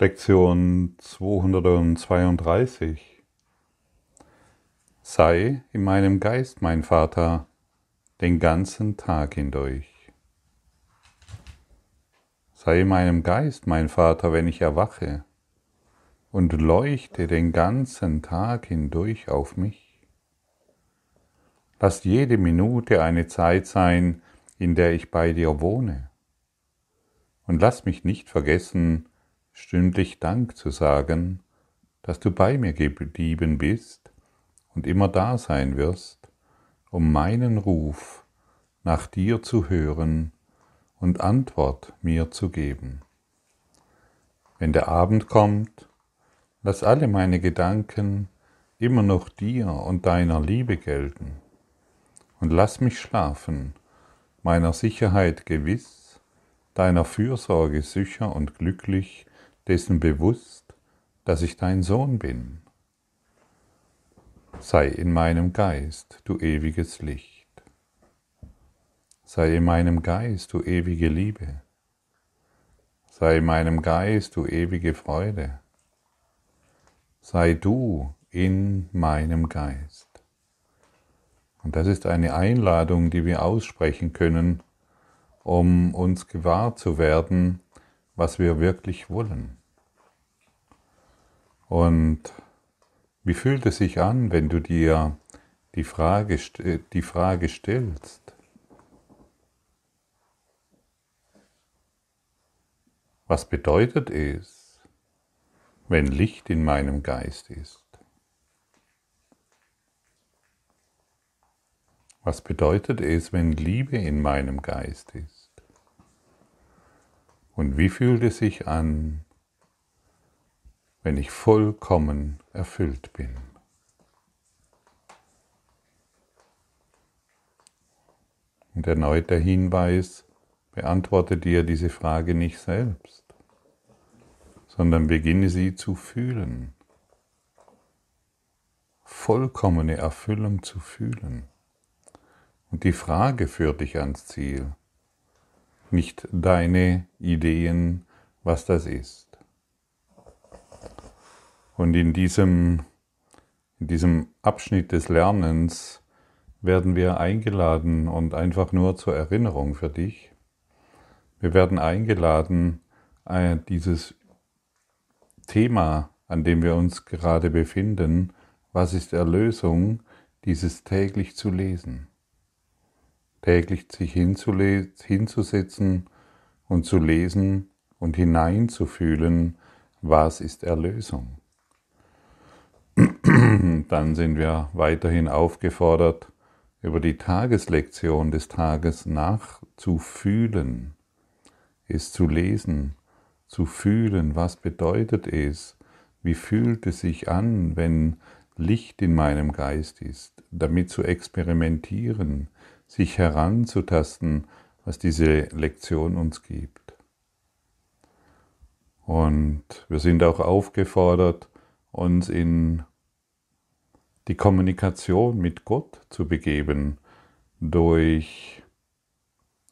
Lektion 232. Sei in meinem Geist, mein Vater, den ganzen Tag hindurch. Sei in meinem Geist, mein Vater, wenn ich erwache, und leuchte den ganzen Tag hindurch auf mich. Lass jede Minute eine Zeit sein, in der ich bei dir wohne. Und lass mich nicht vergessen, stündlich Dank zu sagen, dass du bei mir geblieben bist und immer da sein wirst, um meinen Ruf nach dir zu hören und Antwort mir zu geben. Wenn der Abend kommt, lass alle meine Gedanken immer noch dir und deiner Liebe gelten und lass mich schlafen, meiner Sicherheit gewiss, deiner Fürsorge sicher und glücklich, dessen bewusst, dass ich dein Sohn bin. Sei in meinem Geist, du ewiges Licht. Sei in meinem Geist, du ewige Liebe. Sei in meinem Geist, du ewige Freude. Sei du in meinem Geist. Und das ist eine Einladung, die wir aussprechen können, um uns gewahr zu werden, was wir wirklich wollen. Und wie fühlt es sich an, wenn du dir die Frage, die Frage stellst? Was bedeutet es, wenn Licht in meinem Geist ist? Was bedeutet es, wenn Liebe in meinem Geist ist? Und wie fühlt es sich an, wenn ich vollkommen erfüllt bin? Und erneut der Hinweis, beantworte dir diese Frage nicht selbst, sondern beginne sie zu fühlen. Vollkommene Erfüllung zu fühlen. Und die Frage führt dich ans Ziel nicht deine Ideen, was das ist. Und in diesem, in diesem Abschnitt des Lernens werden wir eingeladen und einfach nur zur Erinnerung für dich. Wir werden eingeladen, äh, dieses Thema, an dem wir uns gerade befinden, was ist Erlösung, dieses täglich zu lesen täglich sich hinzusetzen und zu lesen und hineinzufühlen, was ist Erlösung. Dann sind wir weiterhin aufgefordert, über die Tageslektion des Tages nachzufühlen, es zu lesen, zu fühlen, was bedeutet es, wie fühlt es sich an, wenn Licht in meinem Geist ist, damit zu experimentieren, sich heranzutasten, was diese Lektion uns gibt. Und wir sind auch aufgefordert, uns in die Kommunikation mit Gott zu begeben durch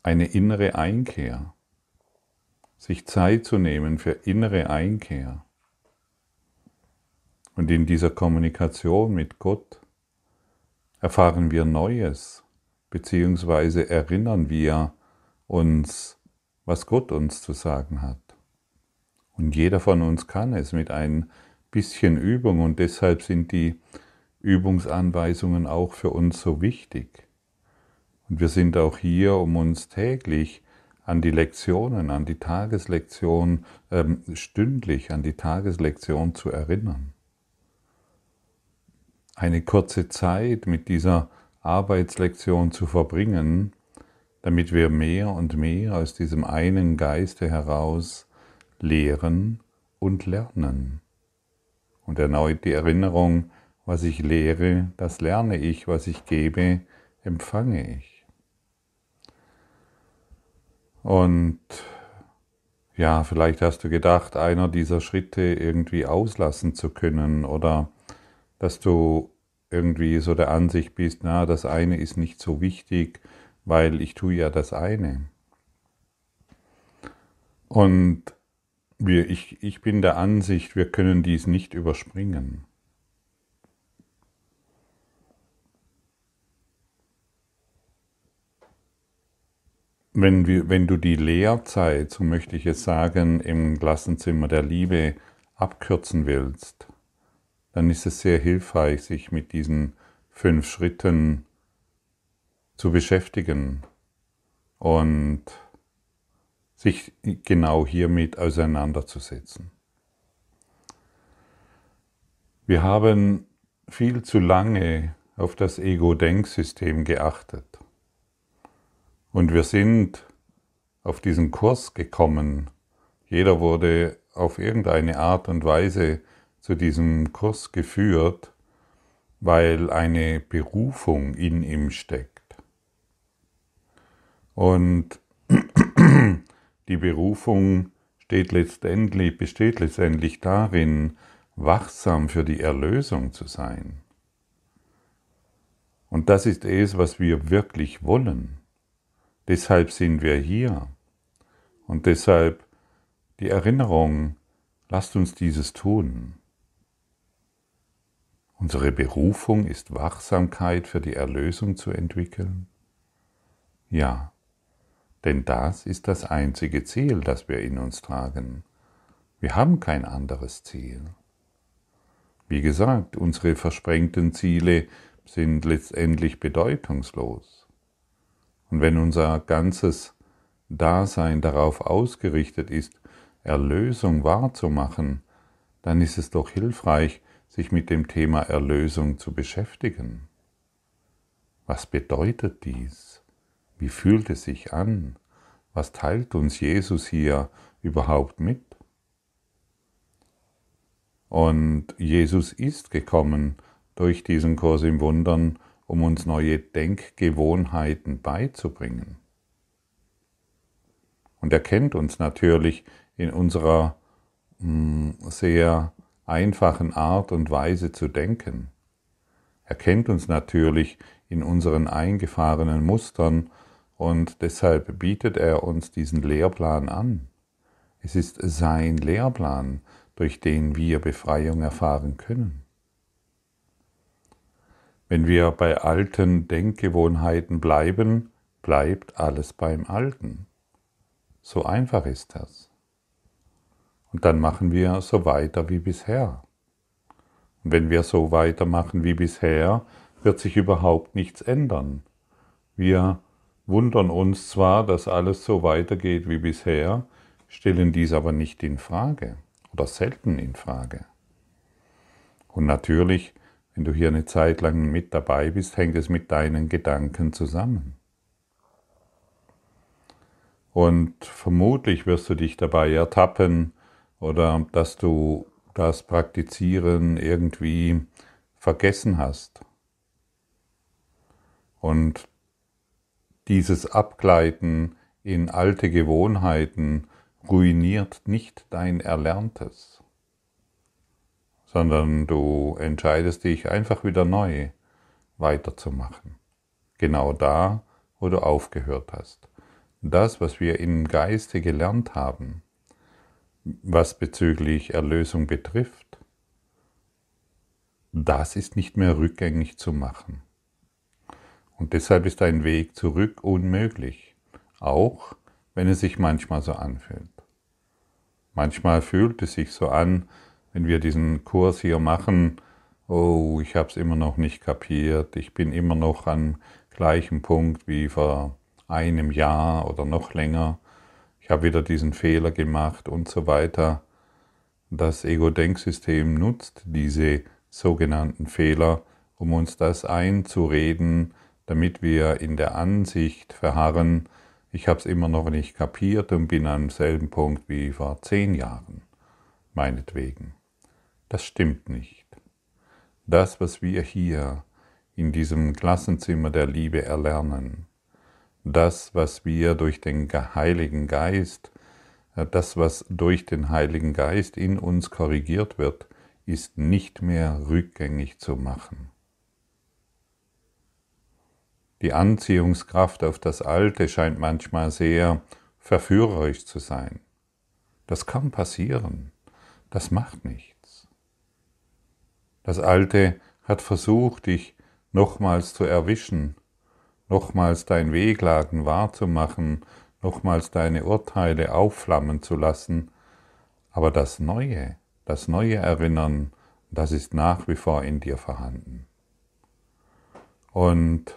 eine innere Einkehr, sich Zeit zu nehmen für innere Einkehr. Und in dieser Kommunikation mit Gott erfahren wir Neues beziehungsweise erinnern wir uns, was Gott uns zu sagen hat. Und jeder von uns kann es mit ein bisschen Übung und deshalb sind die Übungsanweisungen auch für uns so wichtig. Und wir sind auch hier, um uns täglich an die Lektionen, an die Tageslektion, äh, stündlich an die Tageslektion zu erinnern. Eine kurze Zeit mit dieser Arbeitslektion zu verbringen, damit wir mehr und mehr aus diesem einen Geiste heraus lehren und lernen. Und erneut die Erinnerung, was ich lehre, das lerne ich, was ich gebe, empfange ich. Und ja, vielleicht hast du gedacht, einer dieser Schritte irgendwie auslassen zu können oder dass du irgendwie so der Ansicht bist, na, das eine ist nicht so wichtig, weil ich tue ja das eine. Und wir, ich, ich bin der Ansicht, wir können dies nicht überspringen. Wenn, wir, wenn du die Lehrzeit, so möchte ich es sagen, im Klassenzimmer der Liebe abkürzen willst, dann ist es sehr hilfreich, sich mit diesen fünf Schritten zu beschäftigen und sich genau hiermit auseinanderzusetzen. Wir haben viel zu lange auf das Ego-Denksystem geachtet. Und wir sind auf diesen Kurs gekommen. Jeder wurde auf irgendeine Art und Weise zu diesem Kurs geführt, weil eine Berufung in ihm steckt. Und die Berufung steht letztendlich, besteht letztendlich darin, wachsam für die Erlösung zu sein. Und das ist es, was wir wirklich wollen. Deshalb sind wir hier. Und deshalb die Erinnerung, lasst uns dieses tun. Unsere Berufung ist Wachsamkeit für die Erlösung zu entwickeln? Ja, denn das ist das einzige Ziel, das wir in uns tragen. Wir haben kein anderes Ziel. Wie gesagt, unsere versprengten Ziele sind letztendlich bedeutungslos. Und wenn unser ganzes Dasein darauf ausgerichtet ist, Erlösung wahrzumachen, dann ist es doch hilfreich, sich mit dem Thema Erlösung zu beschäftigen. Was bedeutet dies? Wie fühlt es sich an? Was teilt uns Jesus hier überhaupt mit? Und Jesus ist gekommen durch diesen Kurs im Wundern, um uns neue Denkgewohnheiten beizubringen. Und er kennt uns natürlich in unserer mh, hm, sehr einfachen Art und Weise zu denken. Er kennt uns natürlich in unseren eingefahrenen Mustern und deshalb bietet er uns diesen Lehrplan an. Es ist sein Lehrplan, durch den wir Befreiung erfahren können. Wenn wir bei alten Denkgewohnheiten bleiben, bleibt alles beim Alten. So einfach ist das. Und dann machen wir so weiter wie bisher. Und wenn wir so weitermachen wie bisher, wird sich überhaupt nichts ändern. Wir wundern uns zwar, dass alles so weitergeht wie bisher, stellen dies aber nicht in Frage oder selten in Frage. Und natürlich wenn du hier eine Zeit lang mit dabei bist, hängt es mit deinen Gedanken zusammen. Und vermutlich wirst du dich dabei ertappen oder dass du das Praktizieren irgendwie vergessen hast. Und dieses Abgleiten in alte Gewohnheiten ruiniert nicht dein Erlerntes sondern du entscheidest dich einfach wieder neu weiterzumachen. Genau da, wo du aufgehört hast. Das, was wir im Geiste gelernt haben, was bezüglich Erlösung betrifft, das ist nicht mehr rückgängig zu machen. Und deshalb ist ein Weg zurück unmöglich, auch wenn es sich manchmal so anfühlt. Manchmal fühlt es sich so an, wenn wir diesen Kurs hier machen, oh, ich habe es immer noch nicht kapiert, ich bin immer noch am gleichen Punkt wie vor einem Jahr oder noch länger, ich habe wieder diesen Fehler gemacht und so weiter. Das Ego-Denksystem nutzt diese sogenannten Fehler, um uns das einzureden, damit wir in der Ansicht verharren, ich habe es immer noch nicht kapiert und bin am selben Punkt wie vor zehn Jahren, meinetwegen. Das stimmt nicht. Das, was wir hier in diesem Klassenzimmer der Liebe erlernen, das, was wir durch den Heiligen Geist, äh, das, was durch den Heiligen Geist in uns korrigiert wird, ist nicht mehr rückgängig zu machen. Die Anziehungskraft auf das Alte scheint manchmal sehr verführerisch zu sein. Das kann passieren. Das macht nichts. Das Alte hat versucht, dich nochmals zu erwischen, nochmals dein Wehklagen wahrzumachen, nochmals deine Urteile aufflammen zu lassen, aber das Neue, das neue Erinnern, das ist nach wie vor in dir vorhanden. Und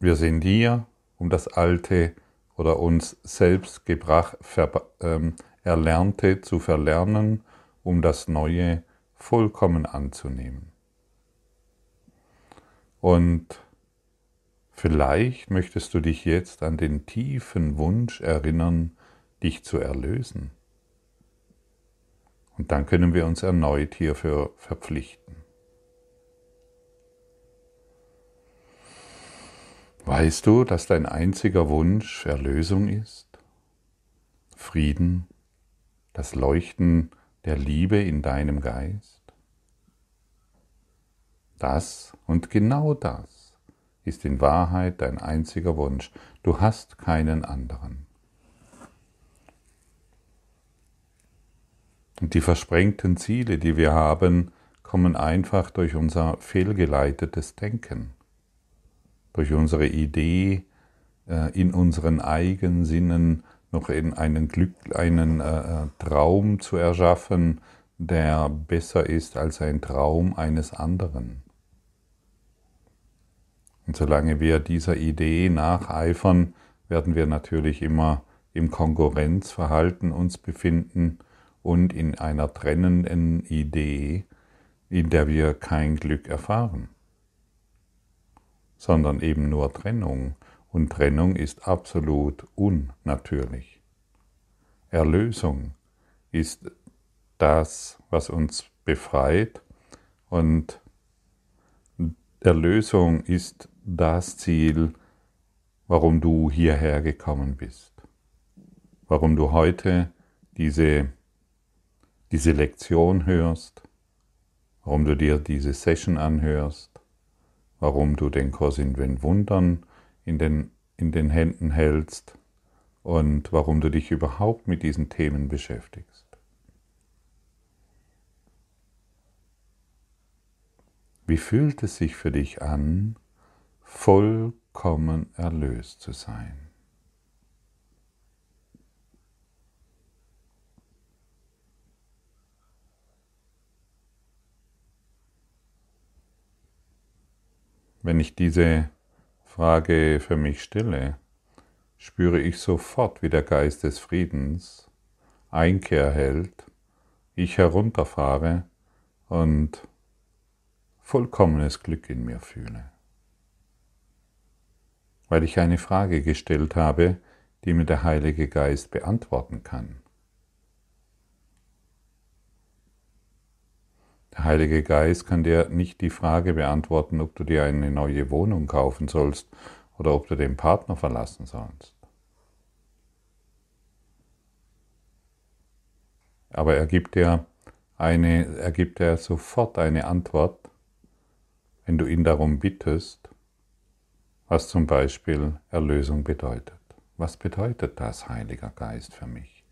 wir sind hier, um das Alte oder uns selbst gebracht, ver, ähm, Erlernte zu verlernen, um das Neue vollkommen anzunehmen. Und vielleicht möchtest du dich jetzt an den tiefen Wunsch erinnern, dich zu erlösen. Und dann können wir uns erneut hierfür verpflichten. Weißt du, dass dein einziger Wunsch Erlösung ist? Frieden, das Leuchten der Liebe in deinem Geist? Das und genau das ist in Wahrheit dein einziger Wunsch. Du hast keinen anderen. Und die versprengten Ziele, die wir haben, kommen einfach durch unser fehlgeleitetes Denken, durch unsere Idee, äh, in unseren Eigensinnen noch in einen, Glück, einen äh, Traum zu erschaffen, der besser ist als ein Traum eines anderen. Und solange wir dieser Idee nacheifern, werden wir natürlich immer im Konkurrenzverhalten uns befinden und in einer trennenden Idee, in der wir kein Glück erfahren, sondern eben nur Trennung. Und Trennung ist absolut unnatürlich. Erlösung ist das, was uns befreit. Und Erlösung ist das Ziel, warum du hierher gekommen bist, warum du heute diese diese Lektion hörst, warum du dir diese Session anhörst, warum du den Kurs in den Wundern in den, in den Händen hältst und warum du dich überhaupt mit diesen Themen beschäftigst. Wie fühlt es sich für dich an, vollkommen erlöst zu sein? Wenn ich diese Frage für mich stelle, spüre ich sofort, wie der Geist des Friedens Einkehr hält, ich herunterfahre und vollkommenes Glück in mir fühle. Weil ich eine Frage gestellt habe, die mir der Heilige Geist beantworten kann. Der Heilige Geist kann dir nicht die Frage beantworten, ob du dir eine neue Wohnung kaufen sollst oder ob du den Partner verlassen sollst. Aber er gibt dir, eine, er gibt dir sofort eine Antwort, wenn du ihn darum bittest, was zum Beispiel Erlösung bedeutet. Was bedeutet das, Heiliger Geist, für mich?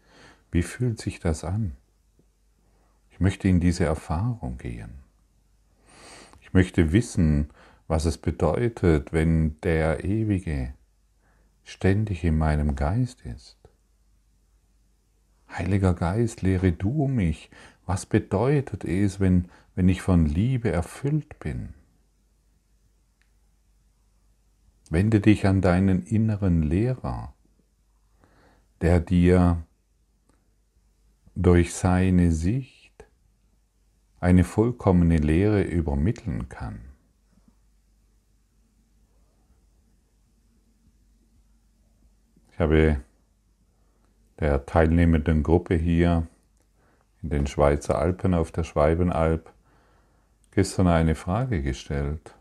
Wie fühlt sich das an? Ich möchte in diese Erfahrung gehen. Ich möchte wissen, was es bedeutet, wenn der Ewige ständig in meinem Geist ist. Heiliger Geist, lehre du mich, was bedeutet es, wenn, wenn ich von Liebe erfüllt bin? Wende dich an deinen inneren Lehrer, der dir durch seine Sicht eine vollkommene Lehre übermitteln kann. Ich habe der teilnehmenden Gruppe hier in den Schweizer Alpen auf der Schweibenalb gestern eine Frage gestellt.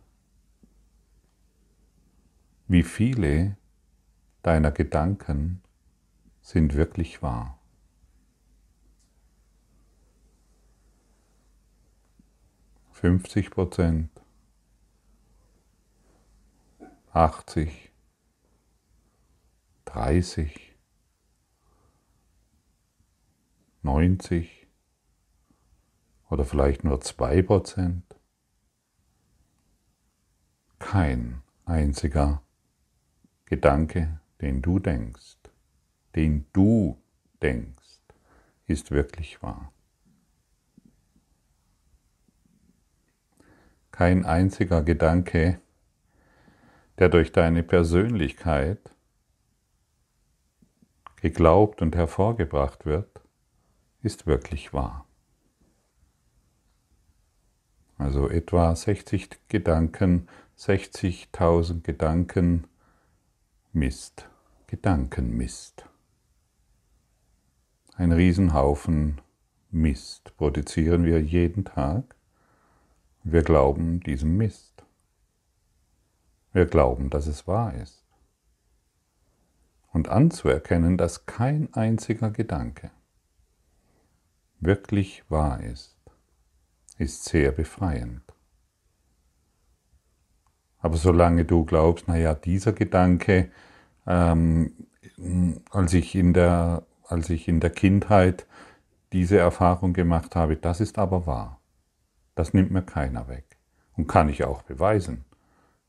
Wie viele deiner Gedanken sind wirklich wahr? 50 Prozent, 80, 30, 90 oder vielleicht nur 2%? Kein einziger Gedanke, den du denkst, den du denkst, ist wirklich wahr. Kein einziger Gedanke, der durch deine Persönlichkeit geglaubt und hervorgebracht wird, ist wirklich wahr. Also etwa 60 Gedanken, 60.000 Gedanken Mist, Gedankenmist. Ein Riesenhaufen Mist produzieren wir jeden Tag. Wir glauben diesem Mist. Wir glauben, dass es wahr ist. Und anzuerkennen, dass kein einziger Gedanke wirklich wahr ist, ist sehr befreiend. Aber solange du glaubst, naja, dieser Gedanke, ähm, als, ich in der, als ich in der Kindheit diese Erfahrung gemacht habe, das ist aber wahr. Das nimmt mir keiner weg. Und kann ich auch beweisen.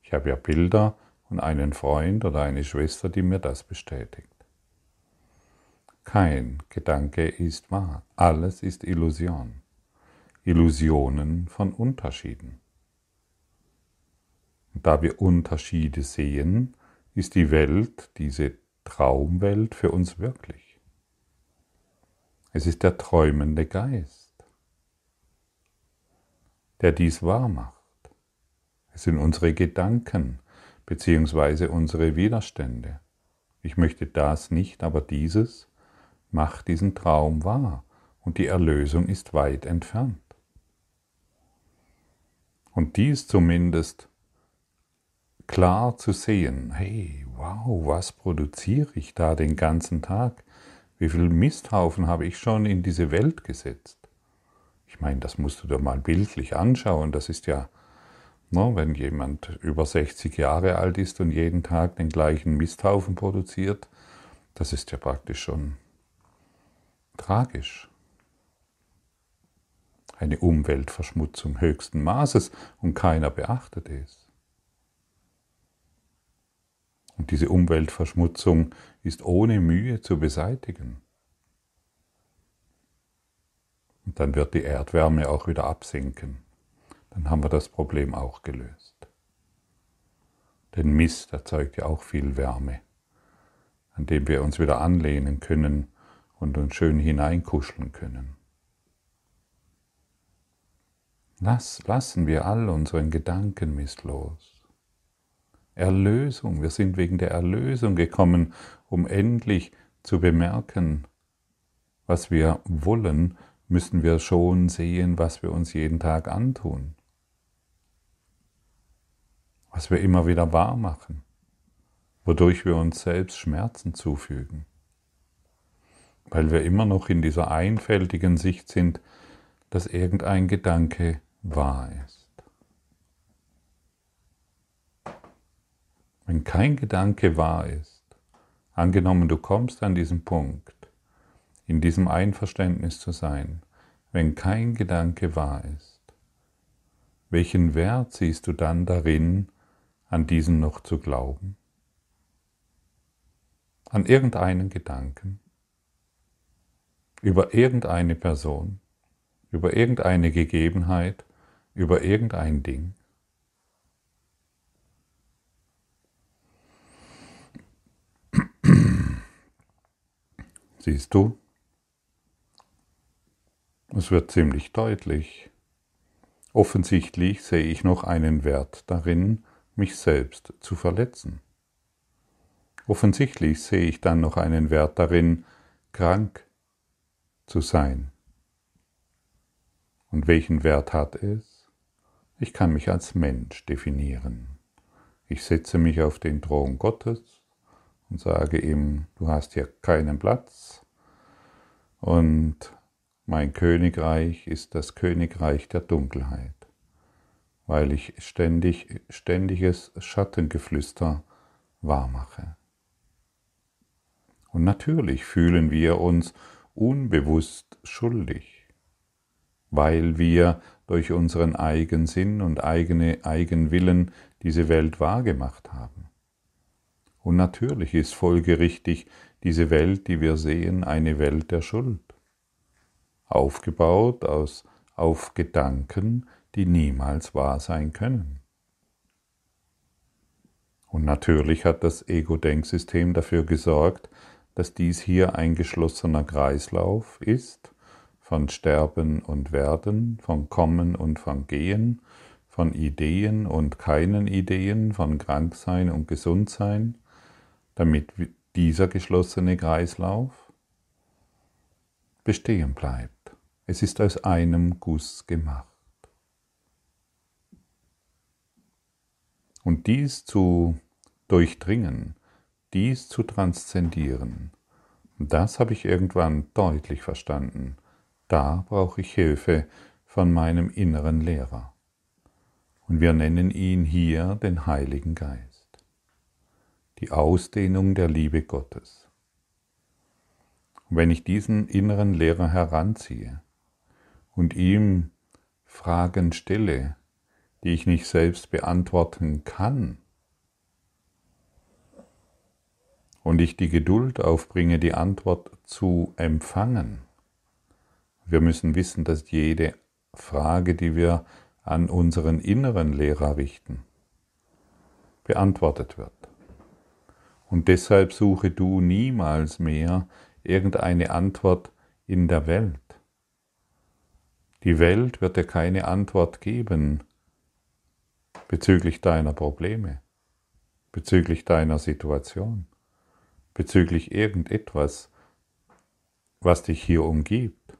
Ich habe ja Bilder und einen Freund oder eine Schwester, die mir das bestätigt. Kein Gedanke ist wahr. Alles ist Illusion. Illusionen von Unterschieden. Und da wir Unterschiede sehen, ist die Welt, diese Traumwelt für uns wirklich. Es ist der träumende Geist, der dies wahr macht. Es sind unsere Gedanken beziehungsweise unsere Widerstände. Ich möchte das nicht, aber dieses macht diesen Traum wahr und die Erlösung ist weit entfernt. Und dies zumindest klar zu sehen, hey, wow, was produziere ich da den ganzen Tag? Wie viel Misthaufen habe ich schon in diese Welt gesetzt? Ich meine, das musst du dir mal bildlich anschauen. Das ist ja, ne, wenn jemand über 60 Jahre alt ist und jeden Tag den gleichen Misthaufen produziert, das ist ja praktisch schon tragisch. Eine Umweltverschmutzung höchsten Maßes und keiner beachtet es. Und diese Umweltverschmutzung ist ohne Mühe zu beseitigen. Und dann wird die Erdwärme auch wieder absinken. Dann haben wir das Problem auch gelöst. Denn Mist erzeugt ja auch viel Wärme, an dem wir uns wieder anlehnen können und uns schön hineinkuscheln können. Lass, lassen wir all unseren Gedankenmist los. Erlösung. Wir sind wegen der Erlösung gekommen, um endlich zu bemerken, was wir wollen, müssen wir schon sehen, was wir uns jeden Tag antun. Was wir immer wieder wahr machen, wodurch wir uns selbst Schmerzen zufügen. Weil wir immer noch in dieser einfältigen Sicht sind, dass irgendein Gedanke wahr ist. Wenn kein Gedanke wahr ist, angenommen du kommst an diesen Punkt, in diesem Einverständnis zu sein, wenn kein Gedanke wahr ist, welchen Wert siehst du dann darin, an diesen noch zu glauben? An irgendeinen Gedanken? Über irgendeine Person? Über irgendeine Gegebenheit? Über irgendein Ding? Siehst du? Es wird ziemlich deutlich. Offensichtlich sehe ich noch einen Wert darin, mich selbst zu verletzen. Offensichtlich sehe ich dann noch einen Wert darin, krank zu sein. Und welchen Wert hat es? Ich kann mich als Mensch definieren. Ich setze mich auf den Thron Gottes und sage ihm, du hast hier keinen Platz und mein Königreich ist das Königreich der Dunkelheit, weil ich ständig, ständiges Schattengeflüster wahrmache. Und natürlich fühlen wir uns unbewusst schuldig, weil wir durch unseren Eigensinn und eigene Eigenwillen diese Welt wahrgemacht haben. Und natürlich ist folgerichtig diese Welt, die wir sehen, eine Welt der Schuld, aufgebaut aus, auf Gedanken, die niemals wahr sein können. Und natürlich hat das Ego-Denksystem dafür gesorgt, dass dies hier ein geschlossener Kreislauf ist, von Sterben und Werden, von Kommen und von Gehen, von Ideen und keinen Ideen, von Kranksein und Gesundsein, damit dieser geschlossene Kreislauf bestehen bleibt. Es ist aus einem Guss gemacht. Und dies zu durchdringen, dies zu transzendieren, das habe ich irgendwann deutlich verstanden. Da brauche ich Hilfe von meinem inneren Lehrer. Und wir nennen ihn hier den Heiligen Geist. Die Ausdehnung der Liebe Gottes. Und wenn ich diesen inneren Lehrer heranziehe und ihm Fragen stelle, die ich nicht selbst beantworten kann, und ich die Geduld aufbringe, die Antwort zu empfangen. Wir müssen wissen, dass jede Frage, die wir an unseren inneren Lehrer richten, beantwortet wird. Und deshalb suche du niemals mehr irgendeine Antwort in der Welt. Die Welt wird dir keine Antwort geben bezüglich deiner Probleme, bezüglich deiner Situation bezüglich irgendetwas, was dich hier umgibt.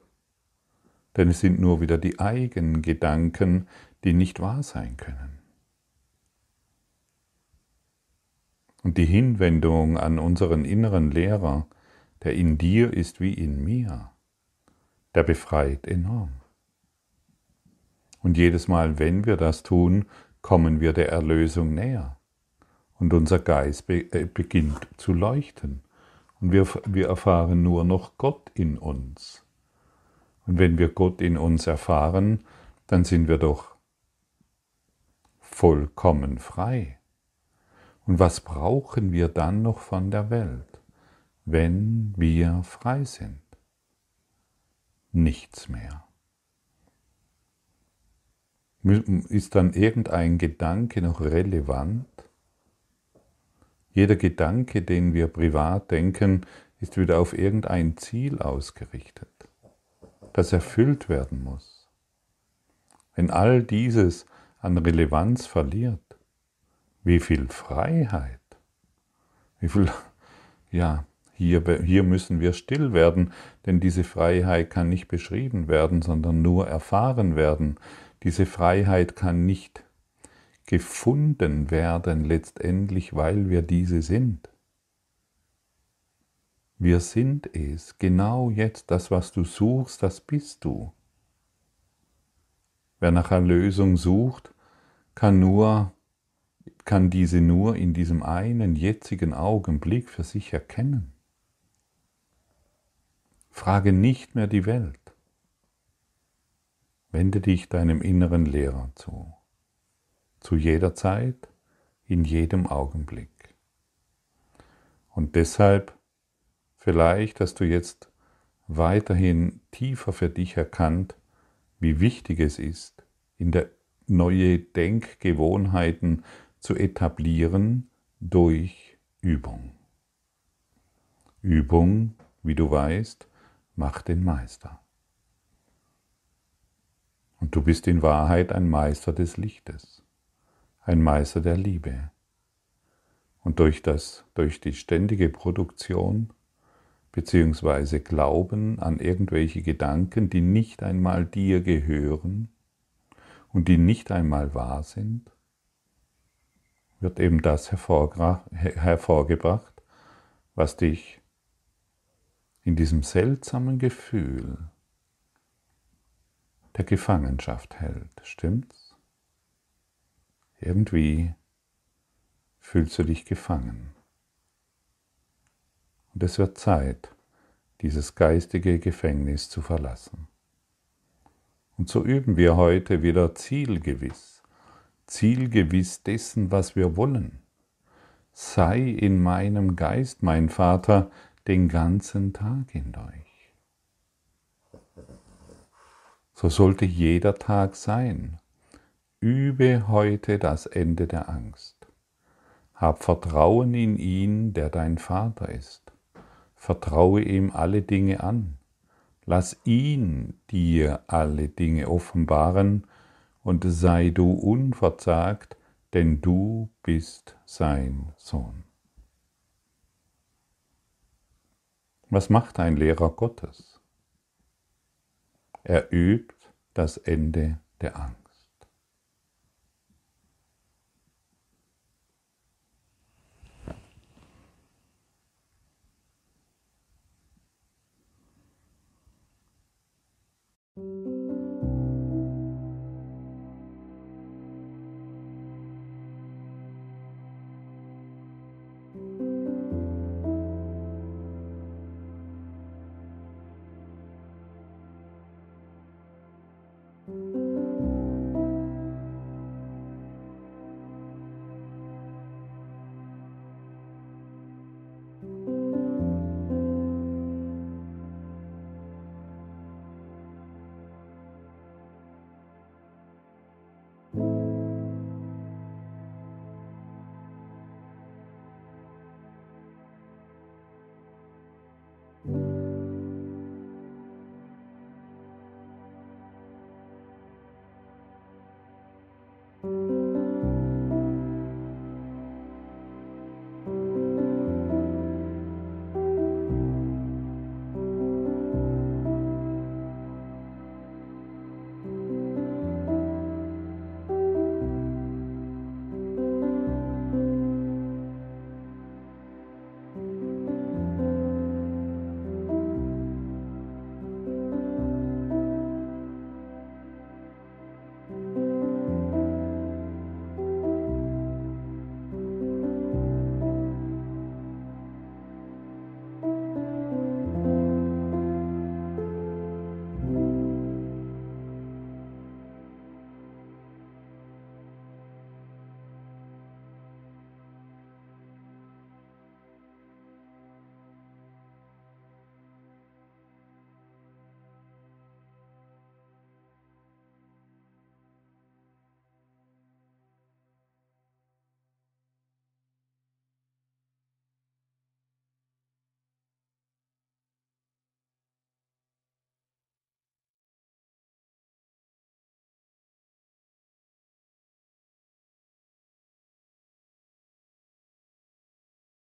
Denn es sind nur wieder die eigenen Gedanken, die nicht wahr sein können. Und die Hinwendung an unseren inneren Lehrer, der in dir ist wie in mir, der befreit enorm. Und jedes Mal, wenn wir das tun, kommen wir der Erlösung näher und unser Geist äh, beginnt zu leuchten. Und wir, wir erfahren nur noch Gott in uns. Und wenn wir Gott in uns erfahren, dann sind wir doch vollkommen frei. Und was brauchen wir dann noch von der Welt, wenn wir frei sind? Nichts mehr. Ist dann irgendein Gedanke noch relevant? Jeder Gedanke, den wir privat denken, ist wieder auf irgendein Ziel ausgerichtet, das erfüllt werden muss. Wenn all dieses an Relevanz verliert, wie viel Freiheit, wie viel, ja, hier, hier müssen wir still werden, denn diese Freiheit kann nicht beschrieben werden, sondern nur erfahren werden. Diese Freiheit kann nicht gefunden werden letztendlich, weil wir diese sind. Wir sind es, genau jetzt das, was du suchst, das bist du. Wer nach Erlösung sucht, kann nur kann diese nur in diesem einen jetzigen Augenblick für sich erkennen. Frage nicht mehr die Welt. Wende dich deinem inneren Lehrer zu zu jeder Zeit, in jedem Augenblick. Und deshalb vielleicht hast du jetzt weiterhin tiefer für dich erkannt, wie wichtig es ist, in der neue Denkgewohnheiten zu etablieren durch Übung. Übung, wie du weißt, macht den Meister. Und du bist in Wahrheit ein Meister des Lichtes ein Meister der Liebe. Und durch, das, durch die ständige Produktion beziehungsweise Glauben an irgendwelche Gedanken, die nicht einmal dir gehören und die nicht einmal wahr sind, wird eben das hervorgebracht, was dich in diesem seltsamen Gefühl der Gefangenschaft hält. Stimmt's? Irgendwie fühlst du dich gefangen. Und es wird Zeit, dieses geistige Gefängnis zu verlassen. Und so üben wir heute wieder zielgewiss, zielgewiss dessen, was wir wollen. Sei in meinem Geist, mein Vater, den ganzen Tag hindurch. So sollte jeder Tag sein. Übe heute das Ende der Angst. Hab Vertrauen in ihn, der dein Vater ist. Vertraue ihm alle Dinge an. Lass ihn dir alle Dinge offenbaren und sei du unverzagt, denn du bist sein Sohn. Was macht ein Lehrer Gottes? Er übt das Ende der Angst.